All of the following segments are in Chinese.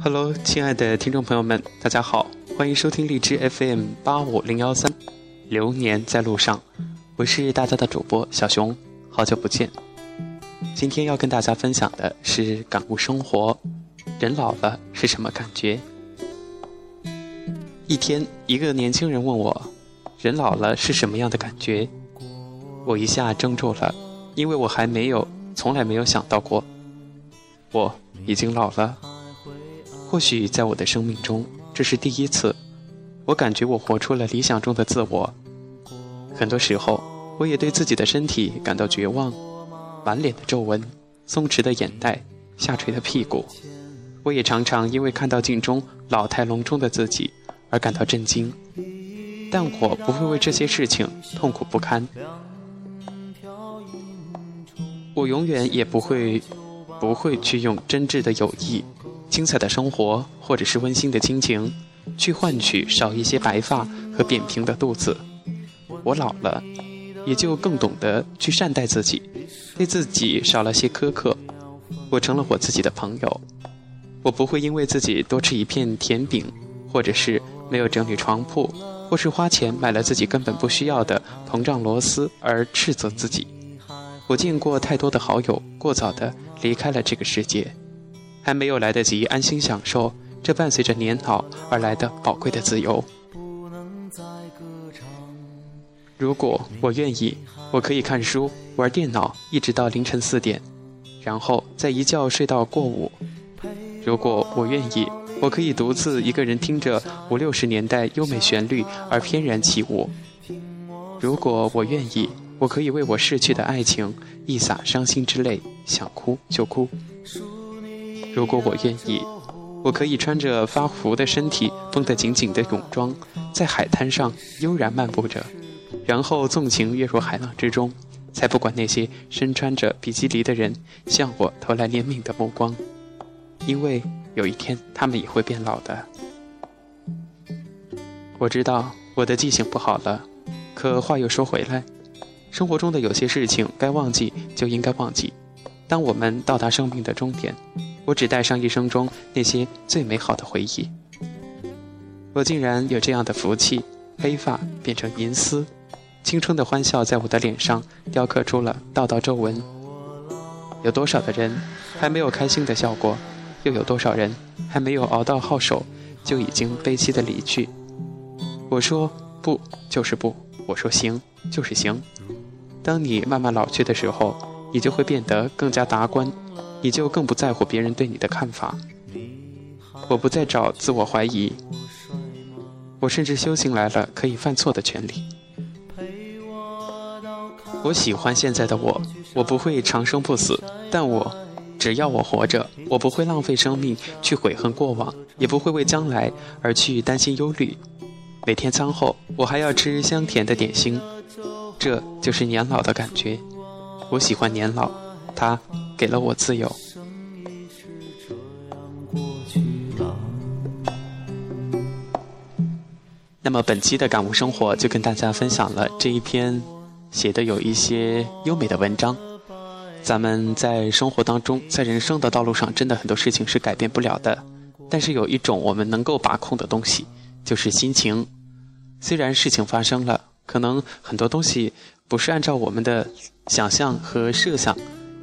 Hello，亲爱的听众朋友们，大家好，欢迎收听荔枝 FM 八五零幺三，流年在路上，我是大家的主播小熊，好久不见。今天要跟大家分享的是感悟生活，人老了是什么感觉？一天，一个年轻人问我，人老了是什么样的感觉？我一下怔住了，因为我还没有，从来没有想到过，我已经老了。或许在我的生命中，这是第一次，我感觉我活出了理想中的自我。很多时候，我也对自己的身体感到绝望，满脸的皱纹，松弛的眼袋，下垂的屁股。我也常常因为看到镜中老态龙钟的自己而感到震惊，但我不会为这些事情痛苦不堪。我永远也不会，不会去用真挚的友谊。精彩的生活，或者是温馨的亲情，去换取少一些白发和扁平的肚子。我老了，也就更懂得去善待自己，对自己少了些苛刻。我成了我自己的朋友，我不会因为自己多吃一片甜饼，或者是没有整理床铺，或是花钱买了自己根本不需要的膨胀螺丝而斥责自己。我见过太多的好友过早的离开了这个世界。还没有来得及安心享受这伴随着年老而来的宝贵的自由。如果我愿意，我可以看书、玩电脑，一直到凌晨四点，然后再一觉睡到过午。如果我愿意，我可以独自一个人听着五六十年代优美旋律而翩然起舞。如果我愿意，我可以为我逝去的爱情一洒伤心之泪，想哭就哭。如果我愿意，我可以穿着发福的身体、绷得紧紧的泳装，在海滩上悠然漫步着，然后纵情跃入海浪之中，才不管那些身穿着比基尼的人向我投来怜悯的目光，因为有一天他们也会变老的。我知道我的记性不好了，可话又说回来，生活中的有些事情该忘记就应该忘记。当我们到达生命的终点。我只带上一生中那些最美好的回忆。我竟然有这样的福气，黑发变成银丝，青春的欢笑在我的脸上雕刻出了道道皱纹。有多少的人还没有开心的笑过？又有多少人还没有熬到好手，就已经悲戚的离去？我说不就是不，我说行就是行。当你慢慢老去的时候，你就会变得更加达观。你就更不在乎别人对你的看法。我不再找自我怀疑，我甚至修行来了可以犯错的权利。我喜欢现在的我，我不会长生不死，但我只要我活着，我不会浪费生命去悔恨过往，也不会为将来而去担心忧虑。每天餐后，我还要吃香甜的点心，这就是年老的感觉。我喜欢年老，它。给了我自由。那么本期的感悟生活就跟大家分享了这一篇写的有一些优美的文章。咱们在生活当中，在人生的道路上，真的很多事情是改变不了的。但是有一种我们能够把控的东西，就是心情。虽然事情发生了，可能很多东西不是按照我们的想象和设想。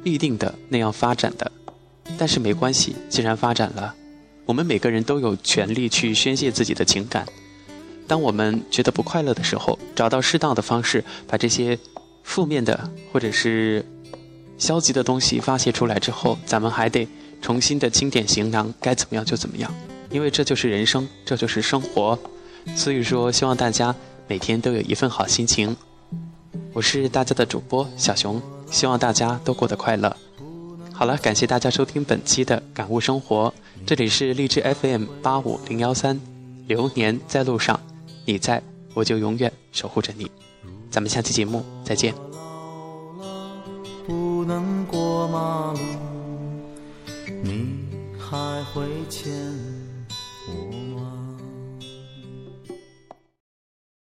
预定的那样发展的，但是没关系，既然发展了，我们每个人都有权利去宣泄自己的情感。当我们觉得不快乐的时候，找到适当的方式，把这些负面的或者是消极的东西发泄出来之后，咱们还得重新的清点行囊，该怎么样就怎么样，因为这就是人生，这就是生活。所以说，希望大家每天都有一份好心情。我是大家的主播小熊。希望大家都过得快乐。好了，感谢大家收听本期的感悟生活，这里是荔枝 FM 八五零幺三，流年在路上，你在我就永远守护着你。咱们下期节目再见。不能过马路，你还会牵我吗？